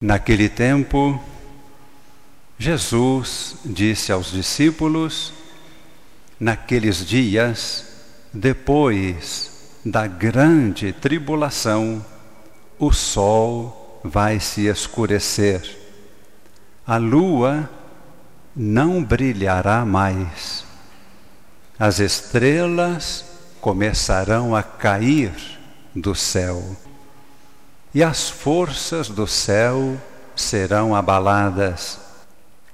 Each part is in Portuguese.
Naquele tempo, Jesus disse aos discípulos: Naqueles dias, depois da grande tribulação, o sol vai se escurecer, a lua não brilhará mais, as estrelas começarão a cair do céu e as forças do céu serão abaladas.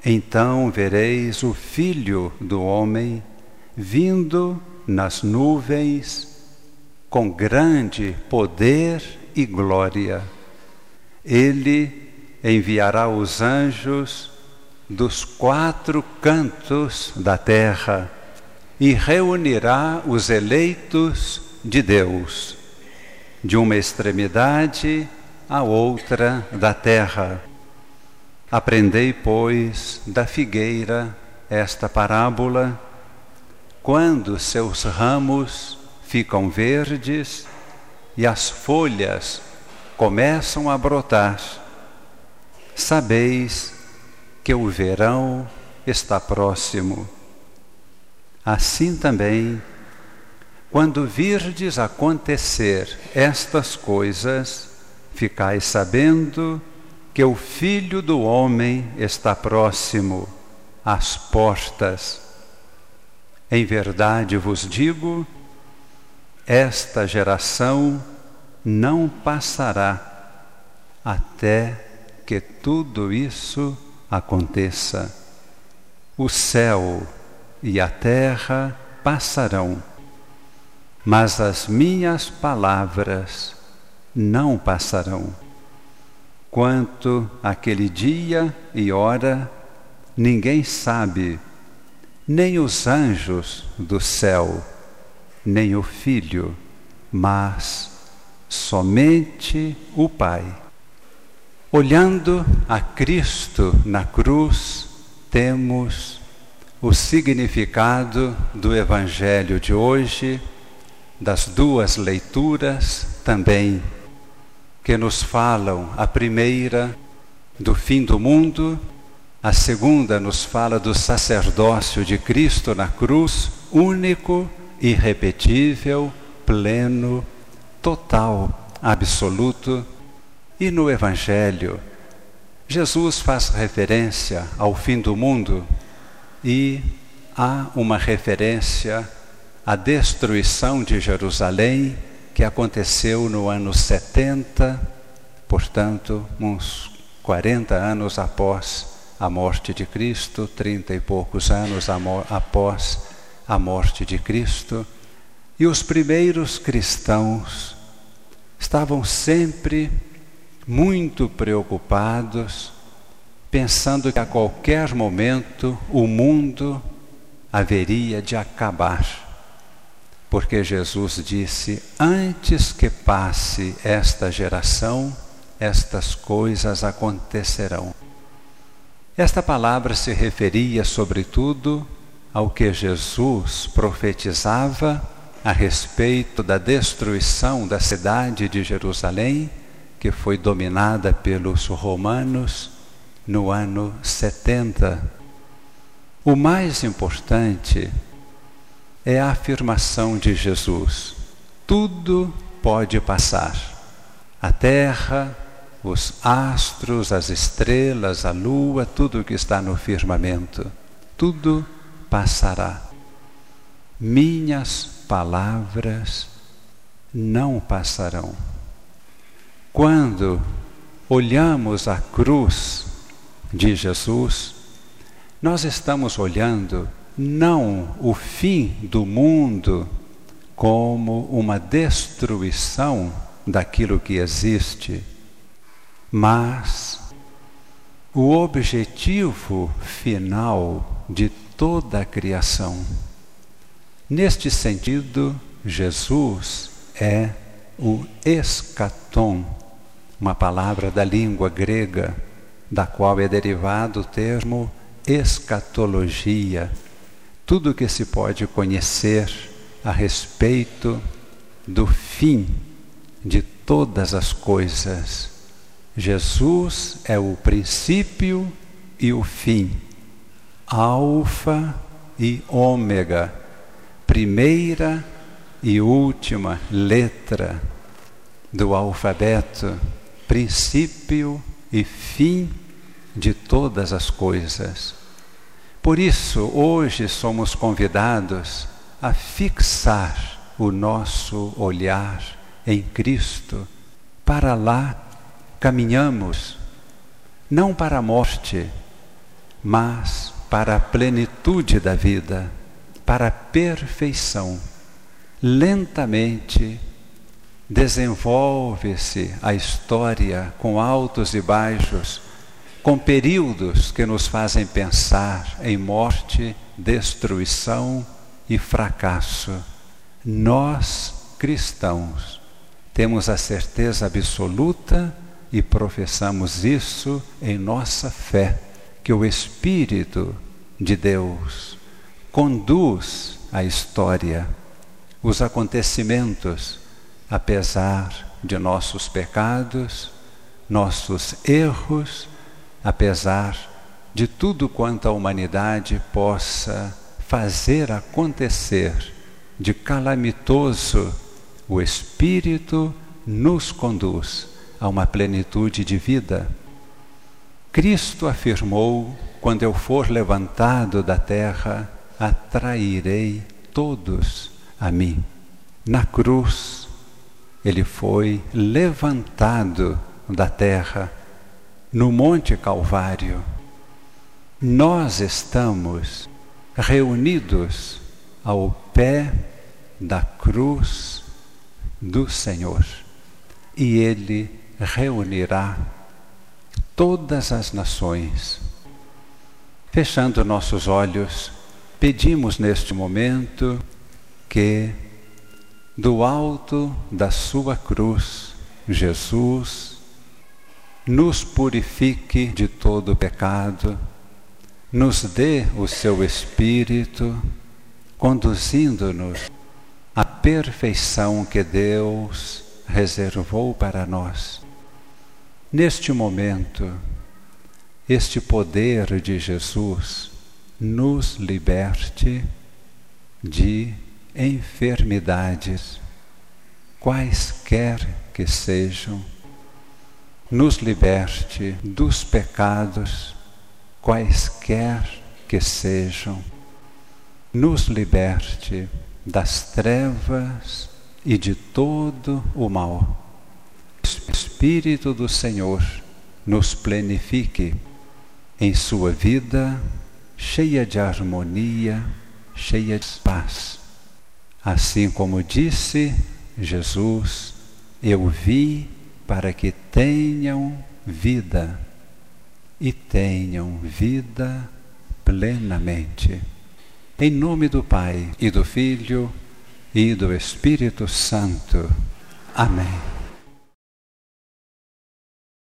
Então vereis o Filho do Homem vindo nas nuvens com grande poder e glória. Ele enviará os anjos dos quatro cantos da terra e reunirá os eleitos de Deus de uma extremidade à outra da terra. Aprendei, pois, da figueira esta parábola: quando seus ramos ficam verdes e as folhas começam a brotar, sabeis que o verão está próximo. Assim também quando virdes acontecer estas coisas, ficais sabendo que o Filho do Homem está próximo, às portas. Em verdade vos digo, esta geração não passará até que tudo isso aconteça. O céu e a terra passarão mas as minhas palavras não passarão. Quanto àquele dia e hora, ninguém sabe, nem os anjos do céu, nem o Filho, mas somente o Pai. Olhando a Cristo na cruz, temos o significado do Evangelho de hoje das duas leituras também, que nos falam, a primeira do fim do mundo, a segunda nos fala do sacerdócio de Cristo na cruz, único, irrepetível, pleno, total, absoluto. E no Evangelho, Jesus faz referência ao fim do mundo e há uma referência a destruição de Jerusalém, que aconteceu no ano 70, portanto, uns 40 anos após a morte de Cristo, 30 e poucos anos após a morte de Cristo. E os primeiros cristãos estavam sempre muito preocupados, pensando que a qualquer momento o mundo haveria de acabar porque Jesus disse: Antes que passe esta geração, estas coisas acontecerão. Esta palavra se referia, sobretudo, ao que Jesus profetizava a respeito da destruição da cidade de Jerusalém, que foi dominada pelos romanos no ano 70. O mais importante é a afirmação de Jesus: tudo pode passar. A terra, os astros, as estrelas, a lua, tudo que está no firmamento, tudo passará. Minhas palavras não passarão. Quando olhamos a cruz de Jesus, nós estamos olhando não o fim do mundo como uma destruição daquilo que existe, mas o objetivo final de toda a criação. Neste sentido, Jesus é o escatom, uma palavra da língua grega, da qual é derivado o termo escatologia tudo que se pode conhecer a respeito do fim de todas as coisas, Jesus é o princípio e o fim, Alfa e Ômega, primeira e última letra do alfabeto, princípio e fim de todas as coisas. Por isso, hoje somos convidados a fixar o nosso olhar em Cristo. Para lá caminhamos, não para a morte, mas para a plenitude da vida, para a perfeição. Lentamente desenvolve-se a história com altos e baixos com períodos que nos fazem pensar em morte, destruição e fracasso. Nós, cristãos, temos a certeza absoluta e professamos isso em nossa fé, que o Espírito de Deus conduz a história, os acontecimentos, apesar de nossos pecados, nossos erros apesar de tudo quanto a humanidade possa fazer acontecer de calamitoso, o Espírito nos conduz a uma plenitude de vida. Cristo afirmou: quando eu for levantado da terra, atrairei todos a mim. Na cruz, ele foi levantado da terra no Monte Calvário, nós estamos reunidos ao pé da cruz do Senhor e Ele reunirá todas as nações. Fechando nossos olhos, pedimos neste momento que, do alto da Sua cruz, Jesus nos purifique de todo pecado, nos dê o seu Espírito, conduzindo-nos à perfeição que Deus reservou para nós. Neste momento, este poder de Jesus nos liberte de enfermidades, quaisquer que sejam nos liberte dos pecados, quaisquer que sejam, nos liberte das trevas e de todo o mal. Espírito do Senhor nos plenifique em sua vida cheia de harmonia, cheia de paz. Assim como disse Jesus, eu vi para que tenham vida e tenham vida plenamente. Em nome do Pai e do Filho e do Espírito Santo. Amém.